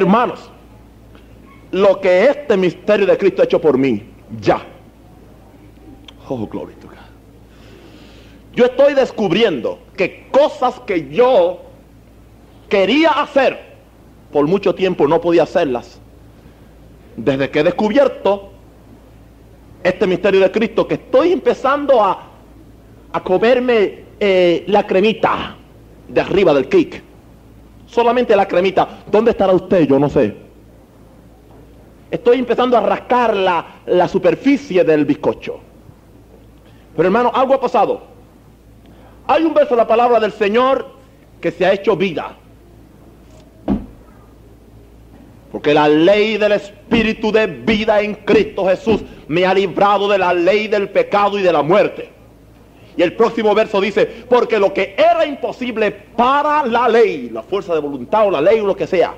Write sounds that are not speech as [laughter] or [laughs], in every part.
Hermanos, lo que este misterio de Cristo ha hecho por mí, ya. Oh, gloria God. Yo estoy descubriendo que cosas que yo quería hacer, por mucho tiempo no podía hacerlas. Desde que he descubierto este misterio de Cristo, que estoy empezando a, a comerme eh, la cremita de arriba del cake. Solamente la cremita. ¿Dónde estará usted? Yo no sé. Estoy empezando a rascar la, la superficie del bizcocho. Pero hermano, algo ha pasado. Hay un verso de la palabra del Señor que se ha hecho vida. Porque la ley del Espíritu de vida en Cristo Jesús me ha librado de la ley del pecado y de la muerte. Y el próximo verso dice, porque lo que era imposible para la ley, la fuerza de voluntad o la ley o lo que sea,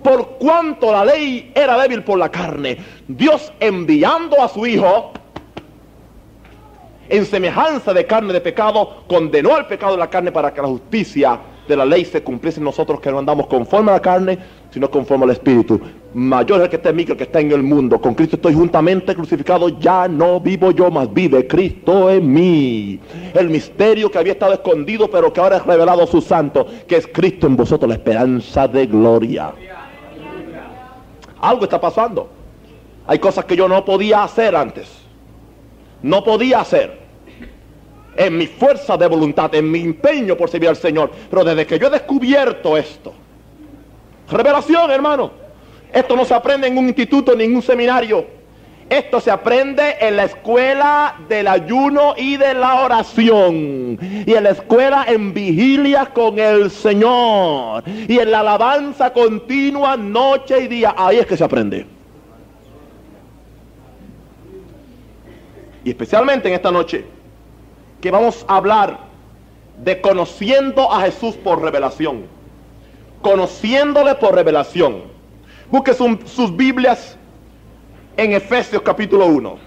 por cuanto la ley era débil por la carne, Dios enviando a su Hijo en semejanza de carne de pecado, condenó al pecado de la carne para que la justicia de la ley se cumpliese en nosotros que no andamos conforme a la carne, sino conforme al Espíritu. Mayor es el que está en mí que el que está en el mundo. Con Cristo estoy juntamente crucificado, ya no vivo yo, más vive Cristo en mí. El misterio que había estado escondido, pero que ahora es revelado a su santo, que es Cristo en vosotros, la esperanza de gloria. Algo está pasando. Hay cosas que yo no podía hacer antes. No podía hacer en mi fuerza de voluntad, en mi empeño por servir al Señor. Pero desde que yo he descubierto esto, revelación hermano, esto no se aprende en un instituto ni en un seminario. Esto se aprende en la escuela del ayuno y de la oración. Y en la escuela en vigilia con el Señor. Y en la alabanza continua noche y día. Ahí es que se aprende. Y especialmente en esta noche que vamos a hablar de conociendo a Jesús por revelación. Conociéndole por revelación. Busque sus Biblias en Efesios capítulo 1.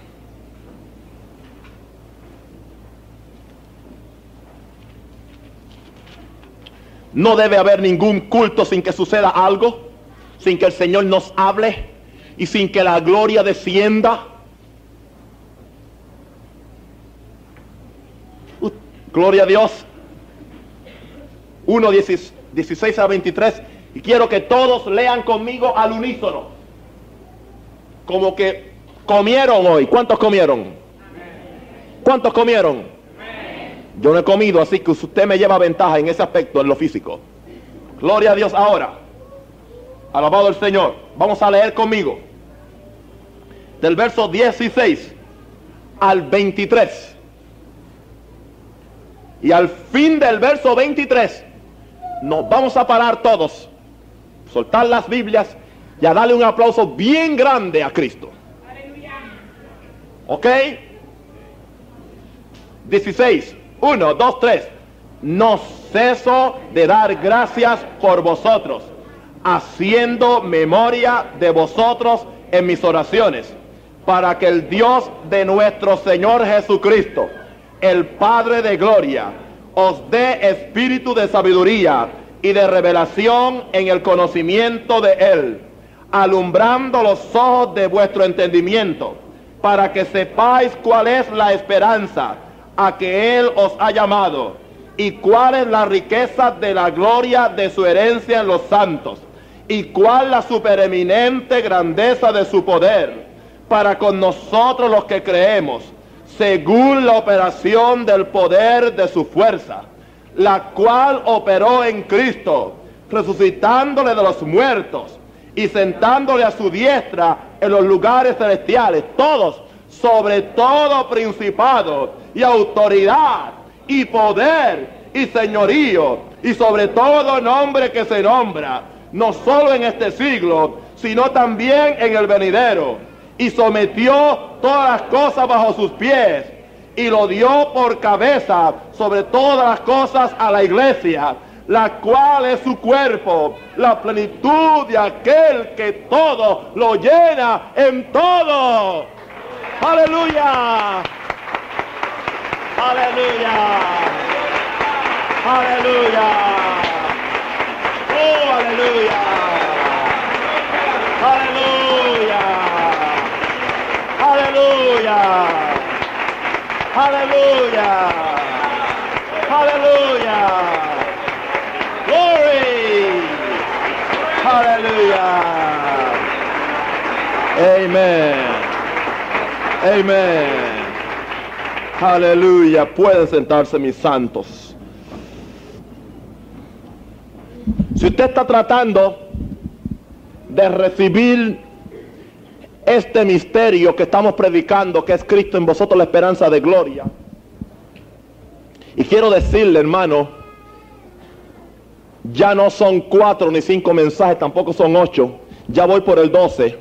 No debe haber ningún culto sin que suceda algo, sin que el Señor nos hable y sin que la gloria descienda. Gloria a Dios. 1, 16 a 23. Y quiero que todos lean conmigo al unísono. Como que comieron hoy. ¿Cuántos comieron? ¿Cuántos comieron? Yo no he comido, así que usted me lleva ventaja en ese aspecto, en lo físico. Gloria a Dios ahora. Alabado el Señor. Vamos a leer conmigo. Del verso 16 al 23. Y al fin del verso 23 nos vamos a parar todos, soltar las Biblias y a darle un aplauso bien grande a Cristo. ¿Ok? 16. 1, 2, 3. No ceso de dar gracias por vosotros, haciendo memoria de vosotros en mis oraciones, para que el Dios de nuestro Señor Jesucristo, el Padre de gloria, os dé espíritu de sabiduría y de revelación en el conocimiento de Él, alumbrando los ojos de vuestro entendimiento, para que sepáis cuál es la esperanza a que Él os ha llamado y cuál es la riqueza de la gloria de su herencia en los santos y cuál la supereminente grandeza de su poder para con nosotros los que creemos según la operación del poder de su fuerza, la cual operó en Cristo, resucitándole de los muertos y sentándole a su diestra en los lugares celestiales, todos, sobre todo principado y autoridad y poder y señorío y sobre todo nombre que se nombra, no solo en este siglo, sino también en el venidero y sometió todas las cosas bajo sus pies y lo dio por cabeza sobre todas las cosas a la iglesia, la cual es su cuerpo, la plenitud de aquel que todo lo llena en todo. Aleluya. Aleluya. Aleluya. Oh, aleluya. Aleluya. Aleluya. Aleluya. Glory. Aleluya. Amén. Amén. Aleluya. Pueden sentarse mis santos. Si usted está tratando de recibir este misterio que estamos predicando, que es Cristo en vosotros la esperanza de gloria. Y quiero decirle, hermano, ya no son cuatro ni cinco mensajes, tampoco son ocho. Ya voy por el doce.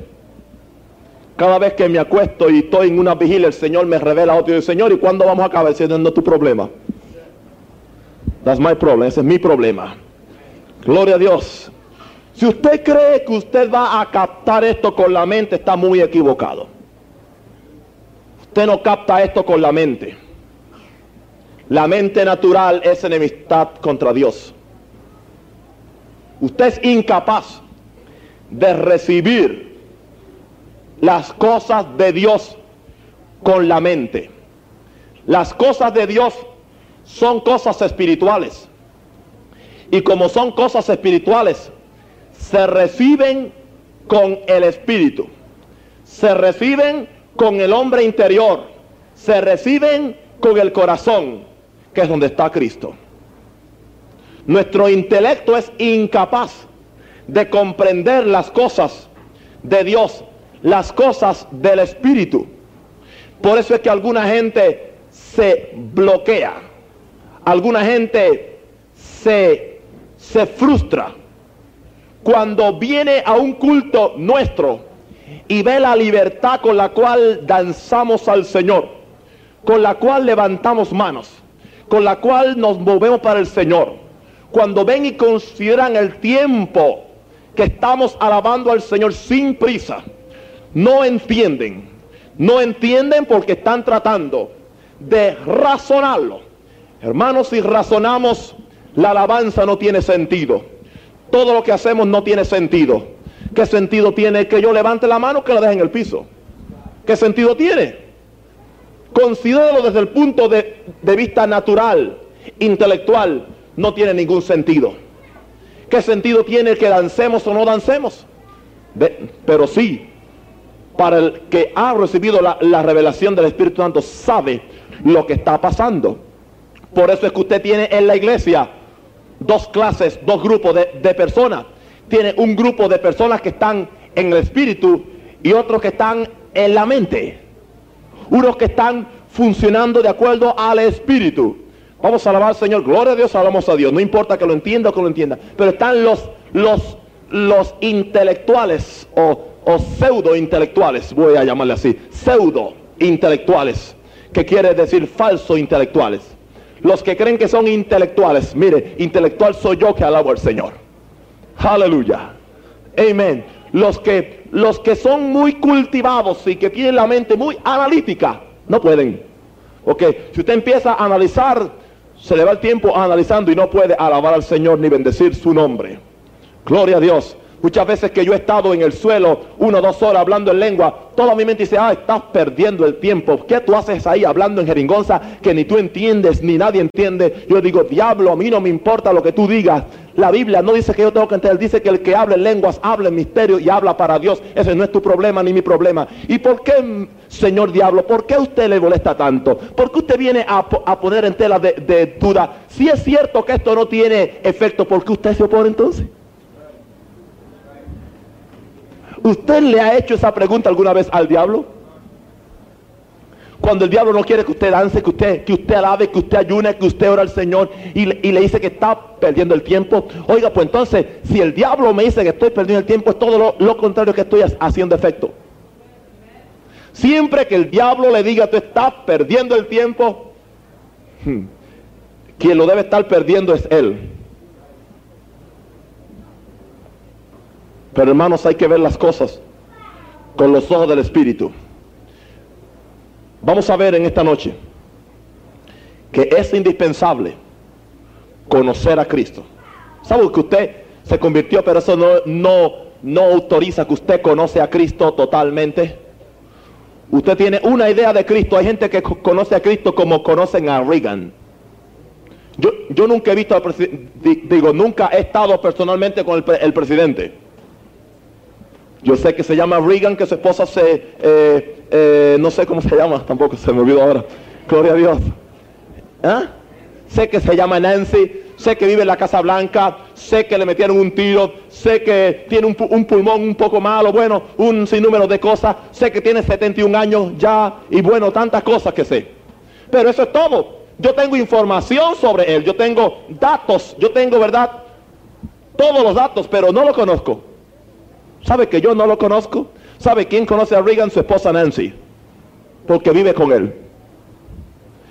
Cada vez que me acuesto y estoy en una vigilia, el Señor me revela otro. Y Señor, ¿y cuándo vamos a acabar siendo tu problema? That's my problem, ese es mi problema. Gloria a Dios. Si usted cree que usted va a captar esto con la mente, está muy equivocado. Usted no capta esto con la mente. La mente natural es enemistad contra Dios. Usted es incapaz de recibir las cosas de Dios con la mente. Las cosas de Dios son cosas espirituales. Y como son cosas espirituales, se reciben con el espíritu, se reciben con el hombre interior, se reciben con el corazón, que es donde está Cristo. Nuestro intelecto es incapaz de comprender las cosas de Dios, las cosas del Espíritu. Por eso es que alguna gente se bloquea, alguna gente se, se frustra cuando viene a un culto nuestro y ve la libertad con la cual danzamos al Señor, con la cual levantamos manos, con la cual nos movemos para el Señor, cuando ven y consideran el tiempo que estamos alabando al Señor sin prisa, no entienden, no entienden porque están tratando de razonarlo. Hermanos, si razonamos, la alabanza no tiene sentido todo lo que hacemos no tiene sentido. ¿Qué sentido tiene que yo levante la mano que la deje en el piso? ¿Qué sentido tiene? Considéralo desde el punto de, vista natural, intelectual, no tiene ningún sentido. ¿Qué sentido tiene que dancemos o no dancemos? pero sí, para el que ha recibido la, la revelación del Espíritu Santo, sabe lo que está pasando. Por eso es que usted tiene en la iglesia dos clases, dos grupos de, personas. Tiene un grupo de personas que están en el espíritu y otros que están en la mente. Unos que están funcionando de acuerdo al espíritu. Vamos a alabar al Señor. Gloria a Dios, alabamos a Dios. No importa que lo entienda o que lo entienda. Pero están los, los, los intelectuales o, o pseudo intelectuales. Voy a llamarle así. Pseudo intelectuales. Que quiere decir falso intelectuales. Los que creen que son intelectuales, mire, intelectual soy yo que alabo al Señor. Aleluya. Amén. Los que, los que son muy cultivados y que tienen la mente muy analítica, no pueden. Ok, si usted empieza a analizar, se le va el tiempo analizando y no puede alabar al Señor ni bendecir su nombre. Gloria a Dios. Muchas veces que yo he estado en el suelo una o dos horas hablando en lengua, toda mi mente dice, ah, estás perdiendo el tiempo. ¿Qué tú haces ahí hablando en jeringonza que ni tú entiendes ni nadie entiende? Yo digo, diablo, a mí no me importa lo que tú digas. La Biblia no dice que yo tengo que entender, dice que el que habla en lenguas habla en misterio y habla para Dios. Ese no es tu problema ni mi problema. ¿Y por qué, señor diablo, por qué usted le molesta tanto? ¿Por qué usted viene a, poner en tela de, de duda? Si es cierto que esto no tiene efecto, ¿por qué usted se opone entonces? ¿Usted le ha hecho esa pregunta alguna vez al diablo? Cuando el diablo no quiere que usted dance, que usted, que usted alabe, que usted ayune, que usted ora al Señor y le, dice que está perdiendo el tiempo. Oiga, pues entonces, si el diablo me dice que estoy perdiendo el tiempo, es todo lo, lo contrario que estoy haciendo efecto. Siempre que el diablo le diga, tú estás perdiendo el tiempo, hmm, quien lo debe estar perdiendo es él. Pero hermanos, hay que ver las cosas con los ojos del Espíritu. Vamos a ver en esta noche que es indispensable conocer a Cristo. ¿Sabe que usted se convirtió, pero eso no, no, no autoriza que usted conoce a Cristo totalmente? usted tiene una idea de Cristo. Hay gente que conoce a Cristo como conocen a Reagan. Yo, yo nunca he visto al presidente, digo, nunca he estado personalmente con el, presidente. Yo sé que se llama Reagan, que su esposa se, eh, eh, no sé cómo se llama, tampoco se me olvidó ahora. Gloria a Dios. ¿Ah? Sé que se llama Nancy, sé que vive en la Casa Blanca, sé que le metieron un tiro, sé que tiene un, un, pulmón un poco malo, bueno, un sinnúmero de cosas, sé que tiene 71 años ya y bueno, tantas cosas que sé. Pero eso es todo. Yo tengo información sobre él, yo tengo datos, yo tengo, ¿verdad? Todos los datos, pero no lo conozco. ¿Sabe que yo no lo conozco? ¿Sabe quién conoce a Reagan? Su esposa Nancy. Porque vive con él.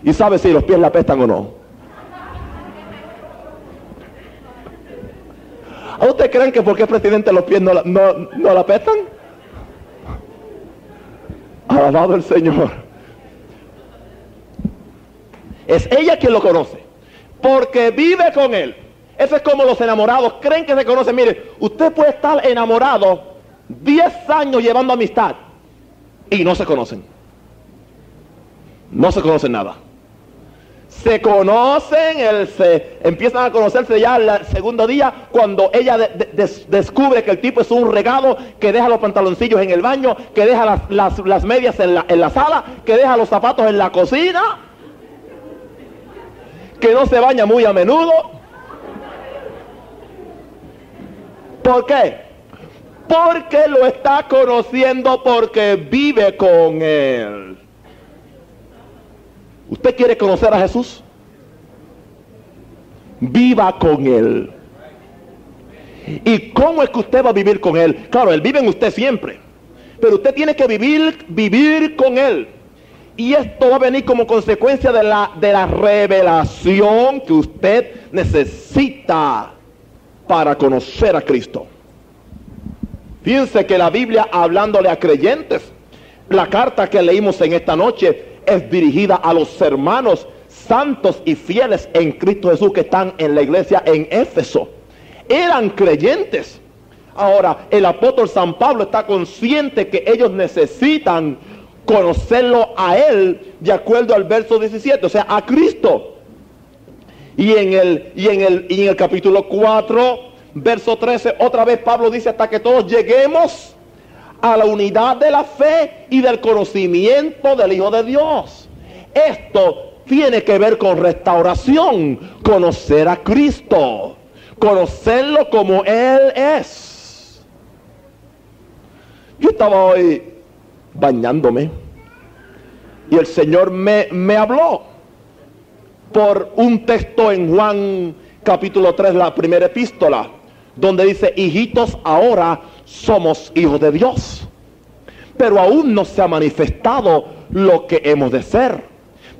Y sabe si los pies la apestan o no. ¿A usted creen que porque es presidente los pies no, no, no la apestan? Alabado el Señor. Es ella quien lo conoce. Porque vive con él. Eso es como los enamorados creen que se conocen. Mire, usted puede estar enamorado 10 años llevando amistad y no se conocen. No se conocen nada. Se conocen, el, se, empiezan a conocerse ya el segundo día cuando ella descubre que el tipo es un regado, que deja los pantaloncillos en el baño, que deja las, medias en la, en la sala, que deja los zapatos en la cocina que no se baña muy a menudo. ¿Por qué? Porque lo está conociendo porque vive con él. ¿Usted quiere conocer a Jesús? Viva con él. ¿Y cómo es que usted va a vivir con él? Claro, él vive en usted siempre. Pero usted tiene que vivir, vivir con él. Y esto va a venir como consecuencia de la, de la revelación que usted necesita para conocer a Cristo. Fíjense que la Biblia hablándole a creyentes, la carta que leímos en esta noche es dirigida a los hermanos santos y fieles en Cristo Jesús que están en la iglesia en Éfeso. Eran creyentes. Ahora, el apóstol San Pablo está consciente que ellos necesitan conocerlo a Él de acuerdo al verso 17, o sea, a Cristo. Y en el, y en el, y en el capítulo 4, verso 13, otra vez Pablo dice hasta que todos lleguemos a la unidad de la fe y del conocimiento del Hijo de Dios. Esto tiene que ver con restauración, conocer a Cristo, conocerlo como Él es. Yo estaba hoy bañándome. Y el Señor me, me habló por un texto en Juan capítulo 3, la primera epístola, donde dice, hijitos, ahora somos hijos de Dios. Pero aún no se ha manifestado lo que hemos de ser.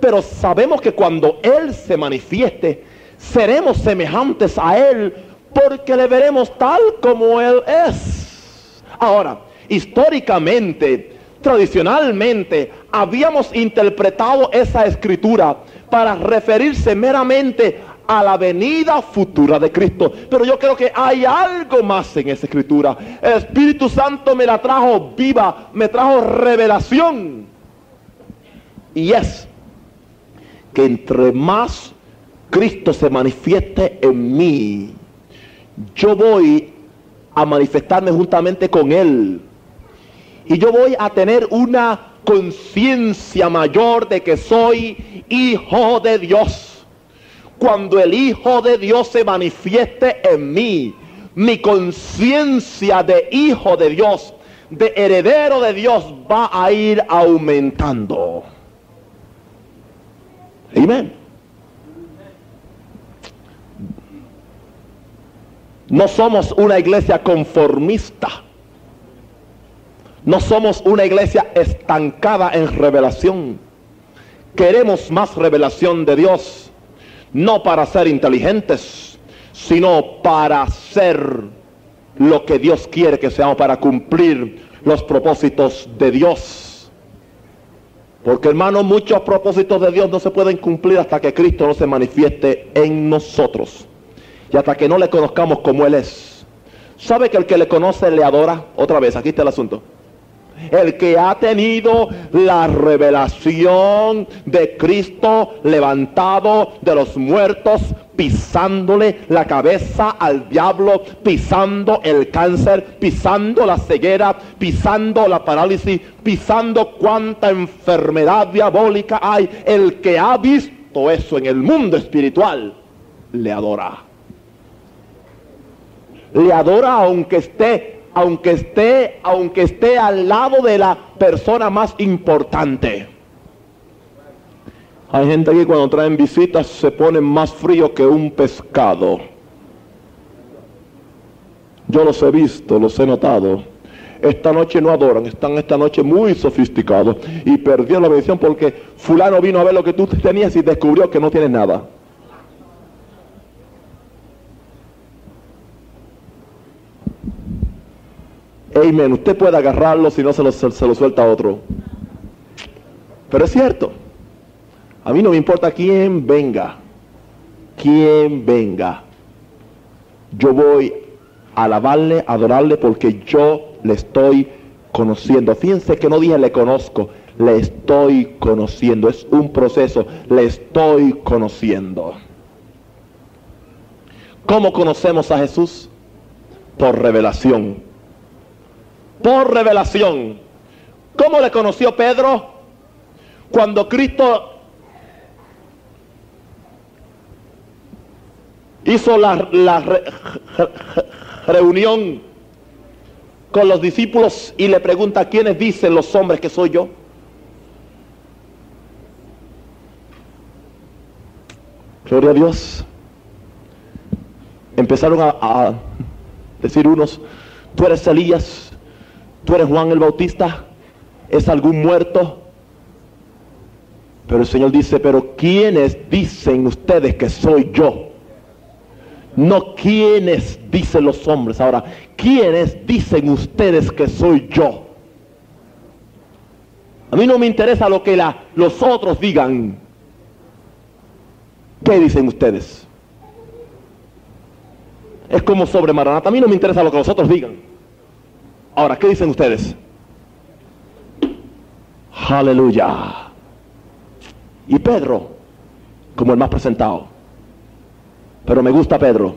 Pero sabemos que cuando Él se manifieste, seremos semejantes a Él porque le veremos tal como Él es. Ahora, históricamente, Tradicionalmente habíamos interpretado esa escritura para referirse meramente a la venida futura de Cristo. Pero yo creo que hay algo más en esa escritura. El Espíritu Santo me la trajo viva, me trajo revelación. Y es que entre más Cristo se manifieste en mí, yo voy a manifestarme juntamente con Él y yo voy a tener una conciencia mayor de que soy hijo de Dios. Cuando el Hijo de Dios se manifieste en mí, mi conciencia de hijo de Dios, de heredero de Dios, va a ir aumentando. Amén. No somos una iglesia conformista. No somos una iglesia estancada en revelación. Queremos más revelación de Dios, no para ser inteligentes, sino para ser lo que Dios quiere que seamos, para cumplir los propósitos de Dios. Porque hermano, muchos propósitos de Dios no se pueden cumplir hasta que Cristo no se manifieste en nosotros. Y hasta que no le conozcamos como Él es. ¿Sabe que el que le conoce le adora? Otra vez, aquí está el asunto. El que ha tenido la revelación de Cristo levantado de los muertos, pisándole la cabeza al diablo, pisando el cáncer, pisando la ceguera, pisando la parálisis, pisando cuánta enfermedad diabólica hay. El que ha visto eso en el mundo espiritual, le adora. Le adora aunque esté aunque esté, aunque esté al lado de la persona más importante. Hay gente aquí cuando traen visitas se pone más frío que un pescado. Yo los he visto, los he notado. Esta noche no adoran, están esta noche muy sofisticados y perdieron la bendición porque fulano vino a ver lo que tú tenías y descubrió que no tienes nada. Amen. Usted puede agarrarlo si no se lo, suelta otro. Pero es cierto. A mí no me importa quién venga. Quién venga. Yo voy a alabarle, a adorarle porque yo le estoy conociendo. Fíjense que no dije le conozco, le estoy conociendo. Es un proceso, le estoy conociendo. ¿Cómo conocemos a Jesús? Por revelación por revelación. ¿Cómo le conoció Pedro? Cuando Cristo hizo la, reunión con los discípulos y le pregunta, ¿quiénes dicen los hombres que soy yo? Gloria a Dios. Empezaron a, a decir unos, tú eres Elías, tú eres Juan el Bautista, es algún muerto. Pero el Señor dice, pero ¿quiénes dicen ustedes que soy yo? No quiénes dicen los hombres. Ahora, ¿quiénes dicen ustedes que soy yo? A mí no me interesa lo que los otros digan. ¿Qué dicen ustedes? Es como sobre Maranata. A mí no me interesa lo que los otros digan. Ahora, ¿qué dicen ustedes? Aleluya. Y Pedro, como el más presentado. Pero me gusta Pedro.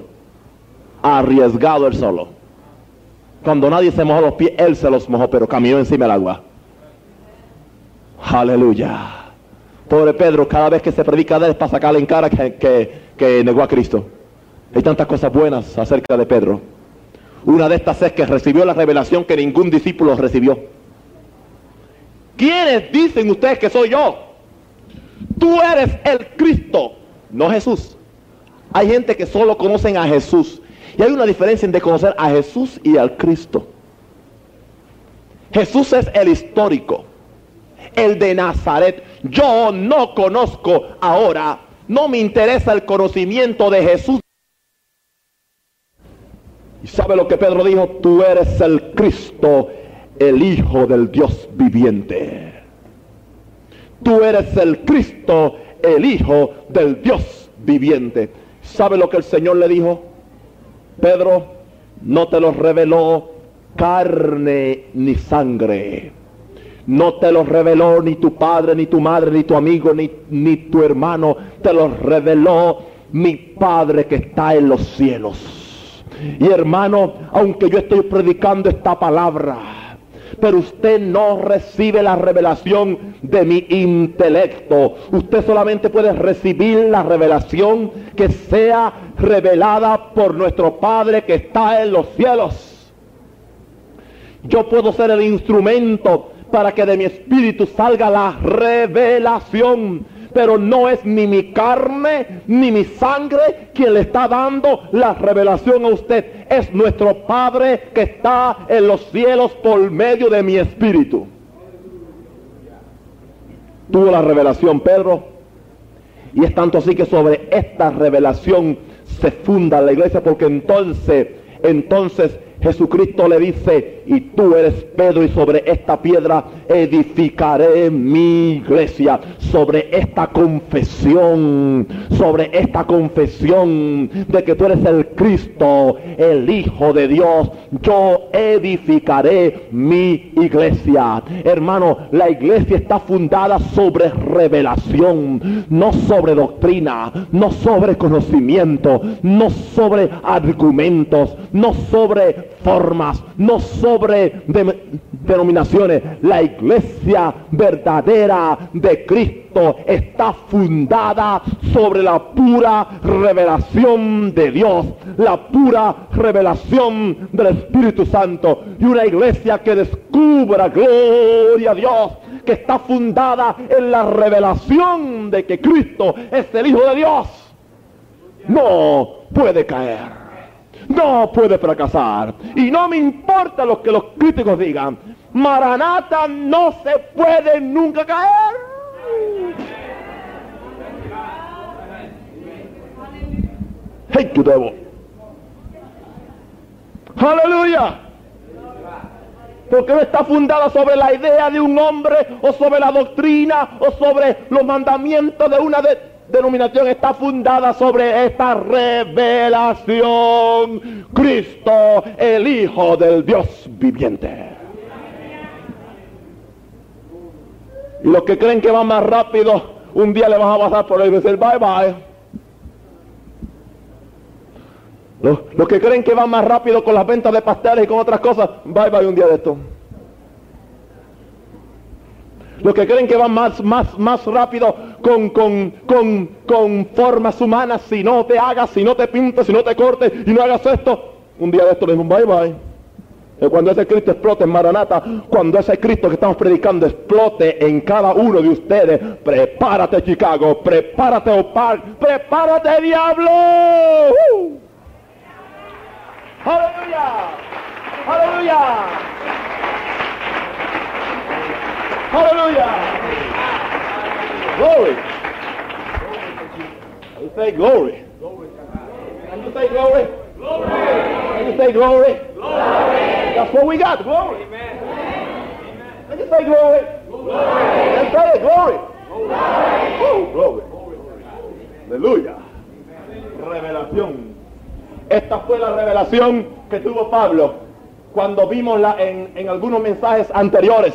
Arriesgado él solo. Cuando nadie se mojó los pies, él se los mojó, pero caminó encima del agua. Aleluya. Pobre Pedro, cada vez que se predica de él para sacarle en cara que negó a Cristo. Hay tantas cosas buenas acerca de Pedro. Una de estas es que recibió la revelación que ningún discípulo recibió. ¿Quiénes dicen ustedes que soy yo? Tú eres el Cristo, no Jesús. Hay gente que solo conocen a Jesús. Y hay una diferencia entre conocer a Jesús y al Cristo. Jesús es el histórico, el de Nazaret. Yo no conozco ahora, no me interesa el conocimiento de Jesús ¿Y sabe lo que Pedro dijo? Tú eres el Cristo, el Hijo del Dios viviente. Tú eres el Cristo, el Hijo del Dios viviente. ¿Sabe lo que el Señor le dijo? Pedro, no te lo reveló carne ni sangre. No te lo reveló ni tu padre, ni tu madre, ni tu amigo, ni, ni tu hermano. Te lo reveló mi Padre que está en los cielos. Y hermano, aunque yo estoy predicando esta palabra, pero usted no recibe la revelación de mi intelecto. Usted solamente puede recibir la revelación que sea revelada por nuestro Padre que está en los cielos. Yo puedo ser el instrumento para que de mi espíritu salga la revelación pero no es ni mi carne ni mi sangre quien le está dando la revelación a usted. Es nuestro Padre que está en los cielos por medio de mi espíritu. Tuvo la revelación Pedro y es tanto así que sobre esta revelación se funda la iglesia porque entonces, entonces Jesucristo le dice, y tú eres Pedro y sobre esta piedra edificaré mi iglesia, sobre esta confesión, sobre esta confesión de que tú eres el Cristo, el Hijo de Dios, yo edificaré mi iglesia. Hermano, la iglesia está fundada sobre revelación, no sobre doctrina, no sobre conocimiento, no sobre argumentos, no sobre formas, no sobre denominaciones. La iglesia verdadera de Cristo está fundada sobre la pura revelación de Dios, la pura revelación del Espíritu Santo. Y una iglesia que descubra, gloria a Dios, que está fundada en la revelación de que Cristo es el Hijo de Dios, no puede caer no puede fracasar. Y no me importa lo que los críticos digan. Maranata no se puede nunca caer. Hey, you. Aleluya. Porque no está fundada sobre la idea de un hombre o sobre la doctrina o sobre los mandamientos de una de, denominación está fundada sobre esta revelación. Cristo, el Hijo del Dios viviente. Y los que creen que van más rápido, un día le van a pasar por y decir bye bye. Los, los, que creen que van más rápido con las ventas de pasteles y con otras cosas, bye bye un día de esto. Los que creen que van más, más, más rápido con, con, con, con formas humanas, si no te hagas, si no te pintes, si no te cortes y no hagas esto, un día de esto les un bye bye. Cuando ese Cristo explote en Maranata, cuando ese Cristo que estamos predicando explote en cada uno de ustedes, prepárate Chicago, prepárate Opal, prepárate diablo. ¡Uh! Aleluya, aleluya. Hallelujah. Glory. You say glory. Can you say glory? Glory. Can you say glory? Glory. That's what we got. Glory. Amen. Can you say glory? Glory. Let's say it. Glory. Glory. glory. Aleluya. Revelación. Esta fue la revelación que tuvo Pablo cuando vimos la, en, en algunos mensajes anteriores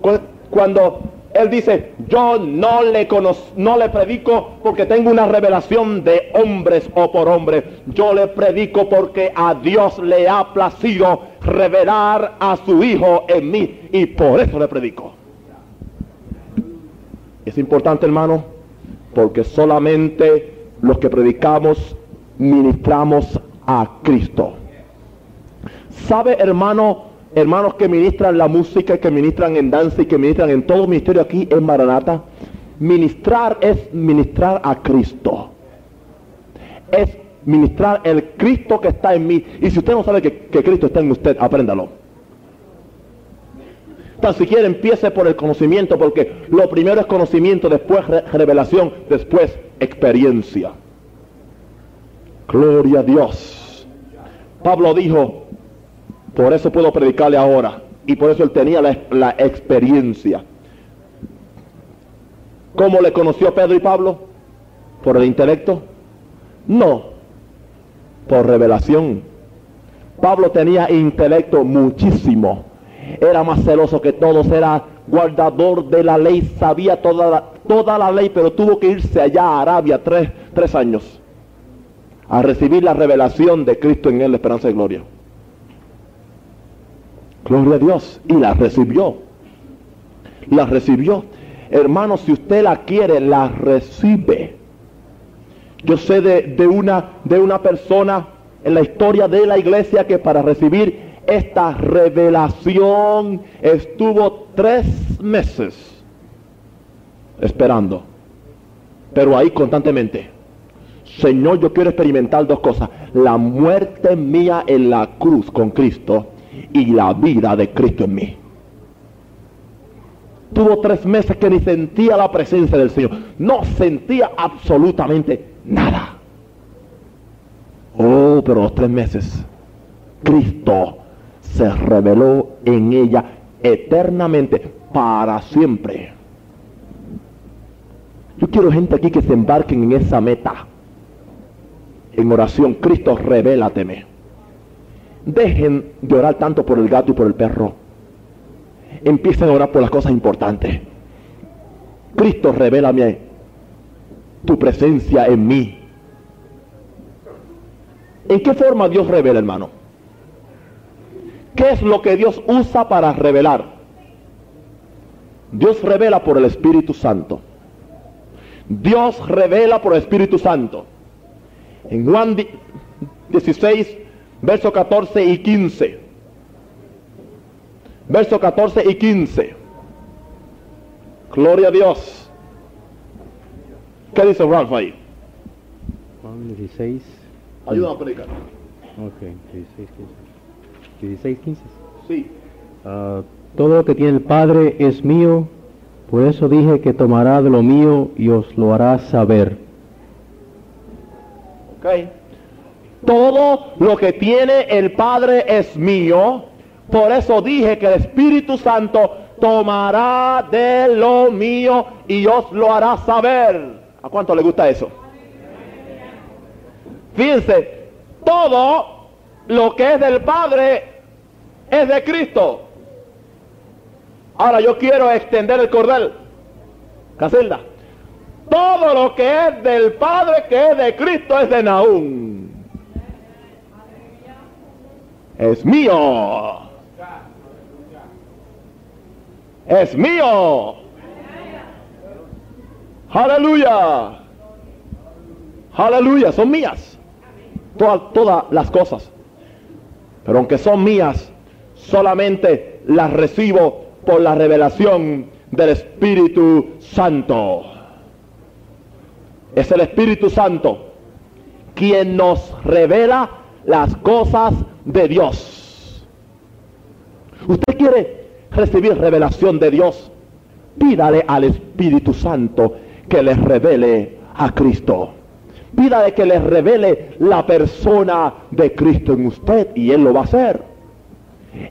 cuando él dice, yo no le no le predico porque tengo una revelación de hombres o por hombres. Yo le predico porque a Dios le ha placido revelar a su Hijo en mí y por eso le predico. Es importante, hermano, porque solamente los que predicamos ministramos a Cristo. ¿Sabe, hermano, hermanos que ministran la música, que ministran en danza y que ministran en todo ministerio aquí en Maranata, ministrar es ministrar a Cristo. Es ministrar el Cristo que está en mí. Y si usted no sabe que, Cristo está en usted, apréndalo. Tan siquiera empiece por el conocimiento, porque lo primero es conocimiento, después revelación, después experiencia. Gloria a Dios. Pablo dijo, por eso puedo predicarle ahora. Y por eso él tenía la, experiencia. ¿Cómo le conoció Pedro y Pablo? ¿Por el intelecto? No, por revelación. Pablo tenía intelecto muchísimo. Era más celoso que todos, era guardador de la ley, sabía toda la, toda la ley, pero tuvo que irse allá a Arabia tres, tres años a recibir la revelación de Cristo en él, la esperanza y gloria. Gloria a Dios. Y la recibió. La recibió. Hermano, si usted la quiere, la recibe. Yo sé de, una, de una persona en la historia de la iglesia que para recibir esta revelación estuvo tres meses esperando. Pero ahí constantemente. Señor, yo quiero experimentar dos cosas. La muerte mía en la cruz con Cristo y la vida de Cristo en mí. Tuvo tres meses que ni sentía la presencia del Señor. No sentía absolutamente nada. Oh, pero los tres meses, Cristo se reveló en ella eternamente, para siempre. Yo quiero gente aquí que se embarquen en esa meta. En oración, Cristo, revélateme. Dejen de orar tanto por el gato y por el perro. Empiecen a orar por las cosas importantes. Cristo, revélame tu presencia en mí. ¿En qué forma Dios revela, hermano? ¿Qué es lo que Dios usa para revelar? Dios revela por el Espíritu Santo. Dios revela por el Espíritu Santo. En Juan 16, verso 14 y 15. Verso 14 y 15. Gloria a Dios. ¿Qué dice Ralph ahí? Juan 16. Ayuda a predicar. Ok, 16, 15. 16, 15. Sí. Ah, todo lo que tiene el Padre es mío, por eso dije que tomará de lo mío y os lo hará saber. Ok. Todo lo que tiene el Padre es mío. Por eso dije que el Espíritu Santo tomará de lo mío y os lo hará saber. ¿A cuánto le gusta eso? Fíjense, todo lo que es del Padre es de Cristo. Ahora yo quiero extender el cordel. Casilda. Todo lo que es del Padre que es de Cristo es de Naúm. Es mío. Es mío. Aleluya. Aleluya. Son mías. Todas, todas las cosas. Pero aunque son mías, solamente las recibo por la revelación del Espíritu Santo. Es el Espíritu Santo quien nos revela las cosas de Dios. Usted quiere recibir revelación de Dios, pídale al Espíritu Santo que le revele a Cristo. Pídale que le revele la persona de Cristo en usted y Él lo va a hacer.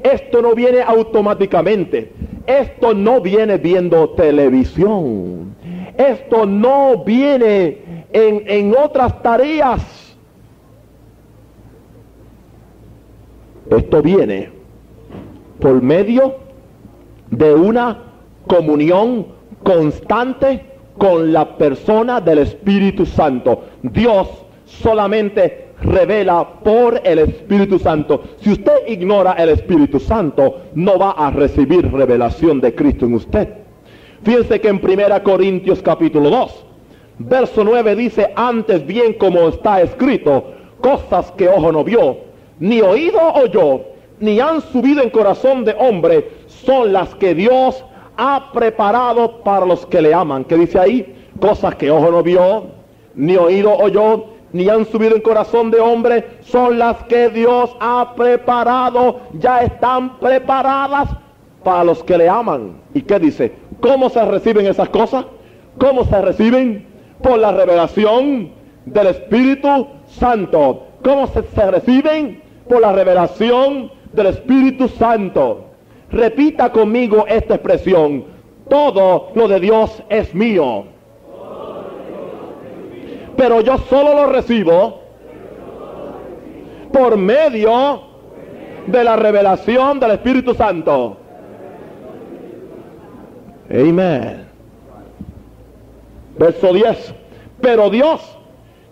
Esto no viene automáticamente. Esto no viene viendo televisión. Esto no viene en, en otras tareas. Esto viene por medio de una comunión constante con la persona del Espíritu Santo. Dios solamente revela por el Espíritu Santo. Si usted ignora el Espíritu Santo, no va a recibir revelación de Cristo en usted. Fíjense que en 1 Corintios capítulo 2, verso 9 dice, antes bien como está escrito, cosas que ojo no vio, ni oído oyó, ni han subido en corazón de hombre, son las que Dios ha preparado para los que le aman. ¿Qué dice ahí? Cosas que ojo no vio, ni oído oyó, ni han subido en corazón de hombre, son las que Dios ha preparado, ya están preparadas para los que le aman. ¿Y qué dice? ¿Cómo se reciben esas cosas? ¿Cómo se reciben? Por la revelación del Espíritu Santo. ¿Cómo se, se reciben? Por la revelación del Espíritu Santo. Repita conmigo esta expresión. Todo lo de Dios es mío. Pero yo solo lo recibo por medio de la revelación del Espíritu Santo. Amén. Verso 10. Pero Dios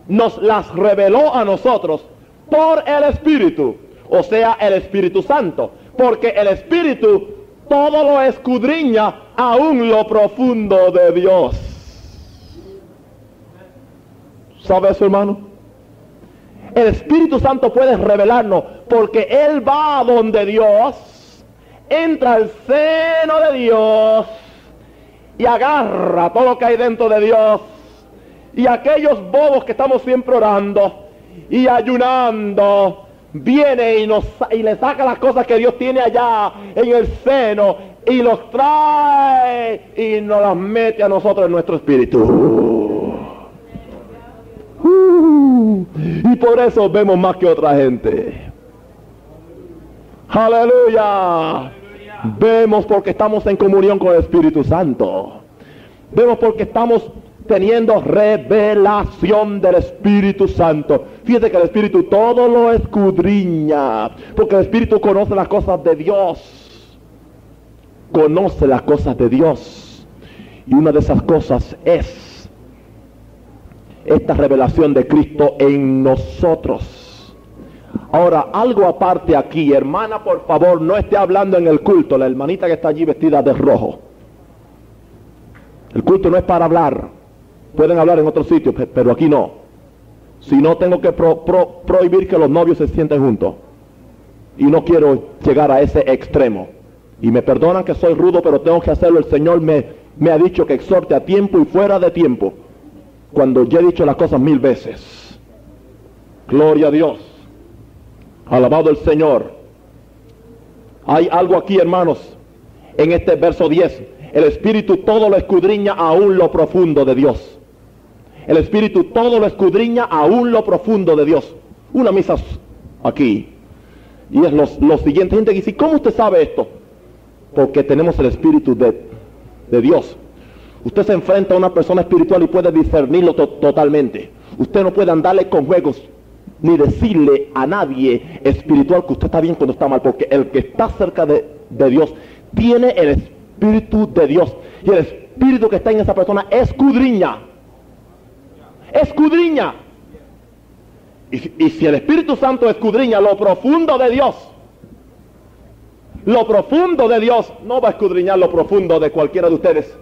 nos las reveló a nosotros por el Espíritu, o sea, el Espíritu Santo, porque el Espíritu todo lo escudriña aún lo profundo de Dios. ¿Sabe eso, hermano? El Espíritu Santo puede revelarnos porque Él va a donde Dios, entra al seno de Dios y agarra todo lo que hay dentro de Dios. Y aquellos bobos que estamos siempre orando y ayunando, viene y, nos, y le saca las cosas que Dios tiene allá en el seno y los trae y nos las mete a nosotros en nuestro espíritu. Uh, y por eso vemos más que otra gente. Aleluya. Vemos porque estamos en comunión con el Espíritu Santo. Vemos porque estamos teniendo revelación del Espíritu Santo. Fíjate que el Espíritu todo lo escudriña, porque el Espíritu conoce las cosas de Dios. Conoce las cosas de Dios. Y una de esas cosas es esta revelación de Cristo en nosotros. Ahora, algo aparte aquí, hermana, por favor, no esté hablando en el culto, la hermanita que está allí vestida de rojo. El culto no es para hablar. Pueden hablar en otros sitios, pero aquí no. Si no, tengo que prohibir que los novios se sienten juntos. Y no quiero llegar a ese extremo. Y me perdonan que soy rudo, pero tengo que hacerlo. El Señor me, me ha dicho que exhorte a tiempo y fuera de tiempo. Cuando ya he dicho las cosas mil veces. Gloria a Dios. Alabado el Señor. Hay algo aquí, hermanos, en este verso 10. El Espíritu todo lo escudriña aún lo profundo de Dios. El Espíritu todo lo escudriña aún lo profundo de Dios. Una misa aquí. Y es lo, siguiente. Gente que dice, ¿cómo usted sabe esto? Porque tenemos el Espíritu de, de Dios. Usted se enfrenta a una persona espiritual y puede discernirlo totalmente. Usted no puede andarle con juegos ni decirle a nadie espiritual que usted está bien cuando está mal, porque el que está cerca de, de Dios tiene el Espíritu de Dios. Y el Espíritu que está en esa persona escudriña. Escudriña. Y, si el Espíritu Santo escudriña lo profundo de Dios, lo profundo de Dios no va a escudriñar lo profundo de cualquiera de ustedes.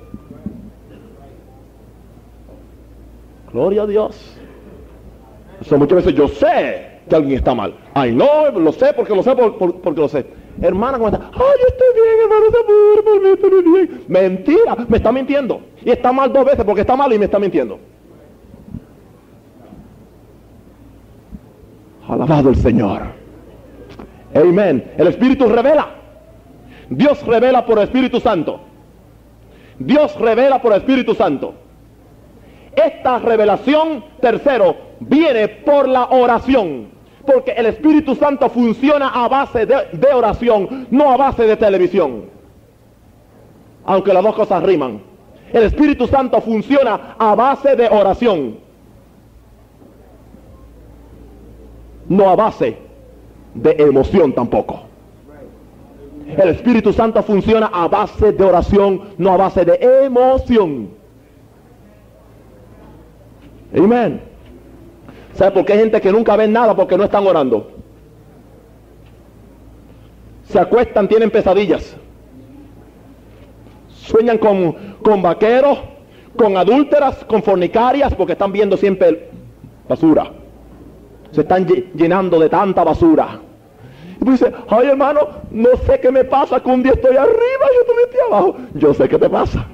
Gloria a Dios. Eso muchas veces yo sé que alguien está mal. Ay, no, lo sé porque lo sé porque lo sé. Hermana, ¿cómo está? Ay, yo estoy bien, hermano, se por mí, estoy bien. Mentira, me está mintiendo. Y está mal dos veces porque está mal y me está mintiendo. Alabado el Señor. Amén. El Espíritu revela. Dios revela por el Espíritu Santo. Dios revela por el Espíritu Santo. Esta revelación, tercero, viene por la oración. Porque el Espíritu Santo funciona a base de, oración, no a base de televisión. Aunque las dos cosas riman. El Espíritu Santo funciona a base de oración. No a base de emoción tampoco. El Espíritu Santo funciona a base de oración, no a base de emoción. Amén. ¿Sabe por qué hay gente que nunca ve nada? Porque no están orando. Se acuestan, tienen pesadillas. Sueñan con, con vaqueros, con adúlteras, con fornicarias, porque están viendo siempre basura. Se están llenando de tanta basura. Y tú dices, ay hermano, no sé qué me pasa, que un día estoy arriba y otro día estoy abajo. Yo sé qué te pasa.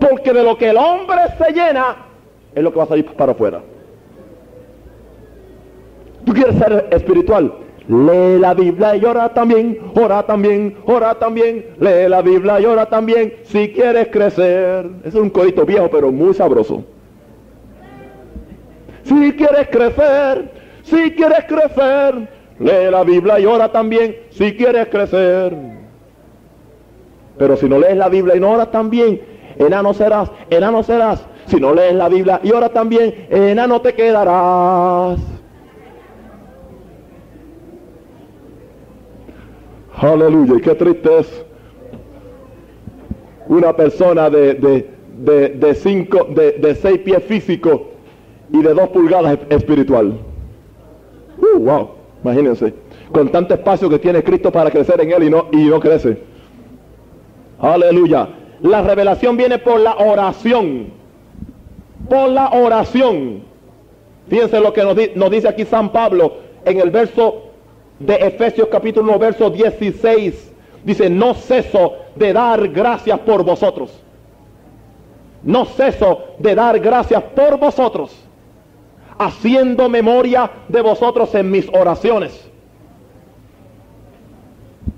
Porque de lo que el hombre se llena, es lo que va a salir para afuera. ¿Tú quieres ser espiritual? Lee la Biblia y ora también, ora también, ora también, lee la Biblia y ora también, si quieres crecer. es un codito viejo, pero muy sabroso. Si quieres crecer, si quieres crecer, lee la Biblia y ora también, si quieres crecer. Pero si no lees la Biblia y no oras también, enano serás, enano serás, si no lees la Biblia y ahora también, enano te quedarás. Aleluya, y qué triste es una persona de, de, cinco, de, seis pies físico y de dos pulgadas espiritual. Uh, wow, imagínense, con tanto espacio que tiene Cristo para crecer en él y no, y no crece. Aleluya. La revelación viene por la oración por la oración. Fíjense lo que nos, dice aquí San Pablo en el verso de Efesios capítulo 1, verso 16. Dice, no ceso de dar gracias por vosotros. No ceso de dar gracias por vosotros, haciendo memoria de vosotros en mis oraciones.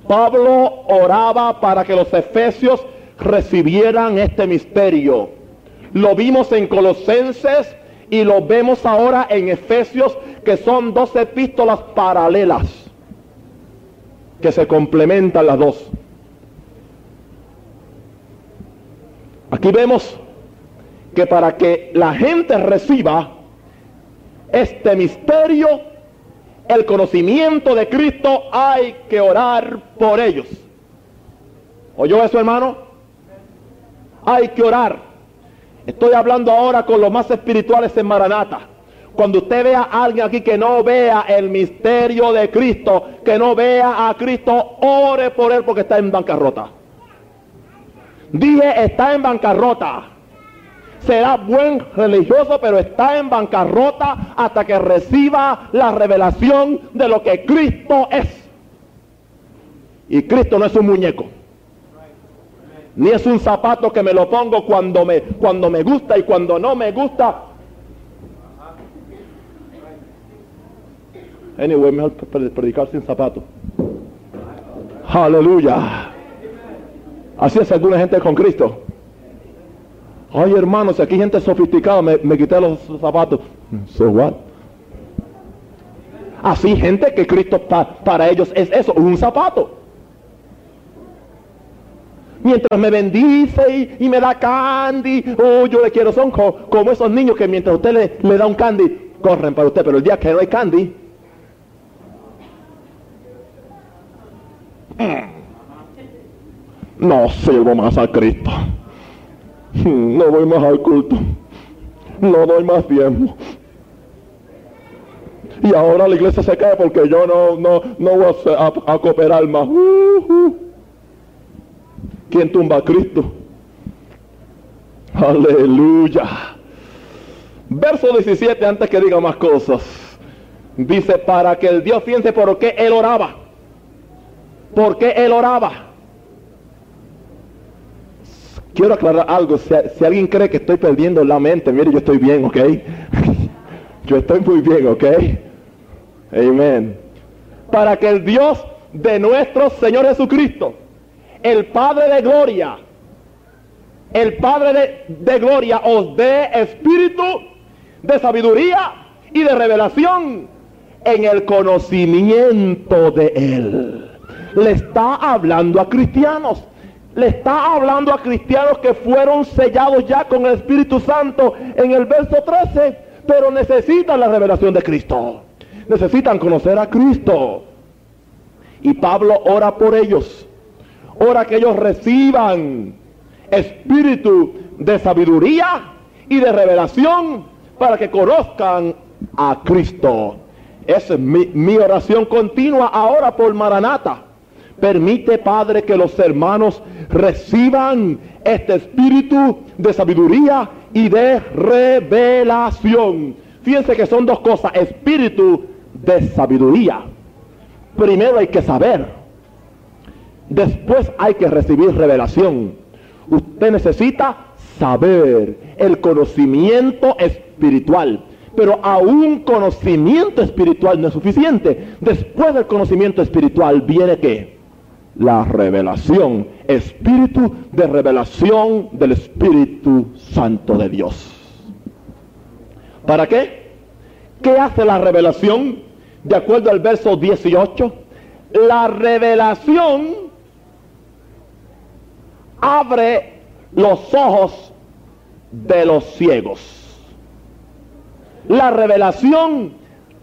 Pablo oraba para que los efesios recibieran este misterio lo vimos en Colosenses y lo vemos ahora en Efesios, que son dos epístolas paralelas. que se complementan las dos. Aquí vemos que para que la gente reciba este misterio, el conocimiento de Cristo, hay que orar por ellos. ¿Oyó eso, hermano? Hay que orar. Estoy hablando ahora con los más espirituales en Maranata. Cuando usted vea a alguien aquí que no vea el misterio de Cristo, que no vea a Cristo, ore por él porque está en bancarrota. Dije, está en bancarrota. Será buen religioso, pero está en bancarrota hasta que reciba la revelación de lo que Cristo es. Y Cristo no es un muñeco. Ni es un zapato que me lo pongo cuando me, cuando me gusta y cuando no me gusta. Anyway, mejor predicar sin zapato. Aleluya. Así es alguna gente con Cristo. Ay, hermanos, aquí gente sofisticada, me, me quité los zapatos. So what? Así gente que Cristo para ellos es eso, un zapato. Mientras me bendice y, me da candy, oh, yo le quiero, son como esos niños que mientras usted le, le da un candy, corren para usted, pero el día que no hay candy, no sirvo más a Cristo. No voy más al culto. No doy más tiempo. Y ahora la iglesia se cae porque yo no, no, no voy a, cooperar más. ¿Quién tumba a Cristo? Aleluya. Verso 17, antes que diga más cosas. Dice, para que el Dios piense por qué él oraba. ¿Por qué él oraba? Quiero aclarar algo. Si, alguien cree que estoy perdiendo la mente, mire, yo estoy bien, ¿ok? [laughs] yo estoy muy bien, ¿ok? Amén. Para que el Dios de nuestro Señor Jesucristo, el Padre de gloria, el Padre de, de gloria os dé espíritu de sabiduría y de revelación en el conocimiento de Él. Le está hablando a cristianos le está hablando a cristianos que fueron sellados ya con el Espíritu Santo en el verso 13, pero necesitan la revelación de Cristo. Necesitan conocer a Cristo. Y Pablo ora por ellos. Ora que ellos reciban espíritu de sabiduría y de revelación para que conozcan a Cristo. Esa es mi, oración continua ahora por Maranata. Permite, Padre, que los hermanos reciban este espíritu de sabiduría y de revelación. Fíjense que son dos cosas, espíritu de sabiduría. Primero hay que saber, después hay que recibir revelación. Usted necesita saber el conocimiento espiritual. Pero a un conocimiento espiritual no es suficiente. Después del conocimiento espiritual viene qué? La revelación, espíritu de revelación del Espíritu Santo de Dios. ¿Para qué? ¿Qué hace la revelación? De acuerdo al verso 18, la revelación abre los ojos de los ciegos. La revelación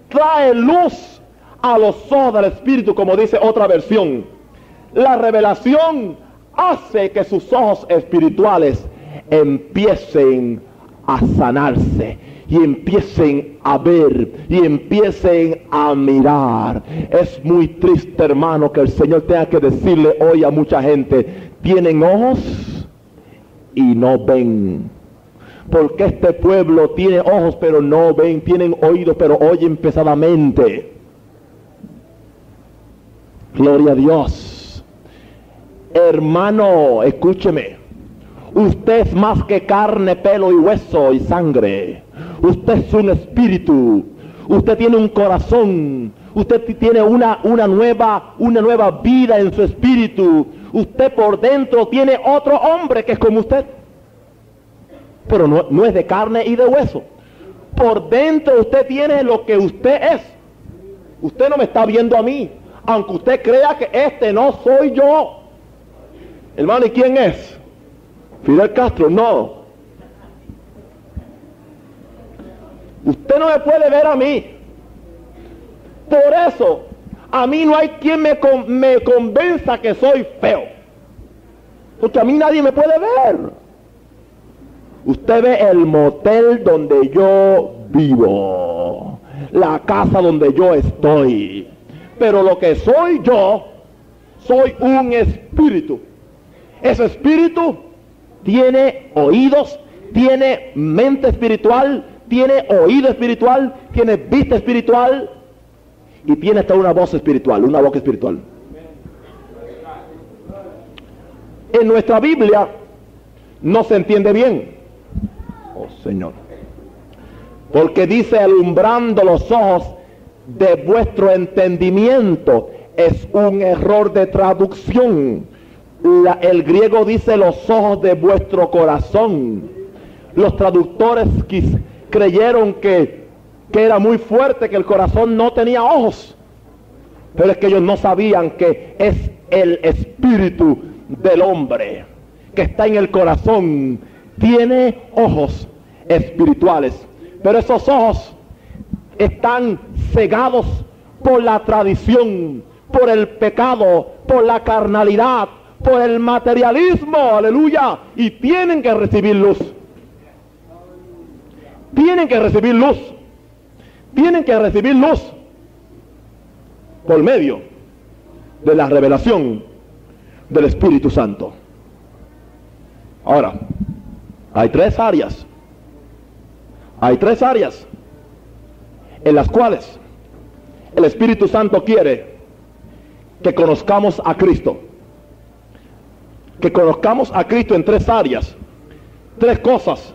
trae luz a los ojos del Espíritu, como dice otra versión la revelación hace que sus ojos espirituales empiecen a sanarse y empiecen a ver y empiecen a mirar. Es muy triste, hermano, que el Señor tenga que decirle hoy a mucha gente, tienen ojos y no ven. Porque este pueblo tiene ojos pero no ven, tienen oídos pero oyen pesadamente. Gloria a Dios. Hermano, escúcheme. Usted es más que carne, pelo y hueso y sangre. Usted es un espíritu. Usted tiene un corazón. Usted tiene una, una, nueva, una nueva vida en su espíritu. Usted por dentro tiene otro hombre que es como usted. Pero no, no es de carne y de hueso. Por dentro usted tiene lo que usted es. Usted no me está viendo a mí. aunque usted crea que este no soy yo. Hermano, ¿y quién es? Fidel Castro, no. Usted no me puede ver a mí. Por eso, a mí no hay quien me, me convenza que soy feo. Porque a mí nadie me puede ver. Usted ve el motel donde yo vivo. La casa donde yo estoy. Pero lo que soy yo, soy un espíritu. Ese espíritu tiene oídos, tiene mente espiritual, tiene oído espiritual, tiene vista espiritual y tiene hasta una voz espiritual, una boca espiritual. En nuestra Biblia no se entiende bien. Oh Señor. Porque dice alumbrando los ojos de vuestro entendimiento. Es un error de traducción. El griego dice los ojos de vuestro corazón. Los traductores creyeron que, que era muy fuerte, que el corazón no tenía ojos. Pero es que ellos no sabían que es el espíritu del hombre que está en el corazón. Tiene ojos espirituales. Pero esos ojos están cegados por la tradición, por el pecado, por la carnalidad, por el materialismo, aleluya, y tienen que recibir luz tienen que recibir luz. Tienen que recibir luz por medio de la revelación del Espíritu Santo. Ahora, hay tres áreas. Hay tres áreas en las cuales el Espíritu Santo quiere que conozcamos a Cristo. Que conozcamos a Cristo en tres áreas. Tres cosas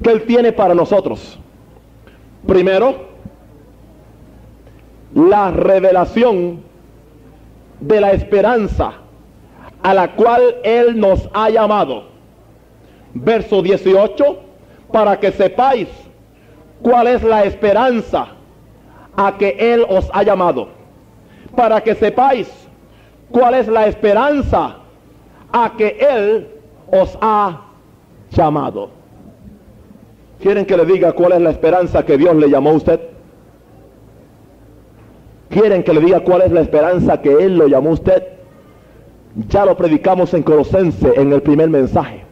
que Él tiene para nosotros. Primero, la revelación de la esperanza a la cual Él nos ha llamado. Verso 18, para que sepáis cuál es la esperanza a que Él os ha llamado. Para que sepáis cuál es la esperanza a que Él os ha llamado. ¿Quieren que le diga cuál es la esperanza que Dios le llamó a usted? ¿Quieren que le diga cuál es la esperanza que Él lo llamó a usted? Ya lo predicamos en Colosense en el primer mensaje.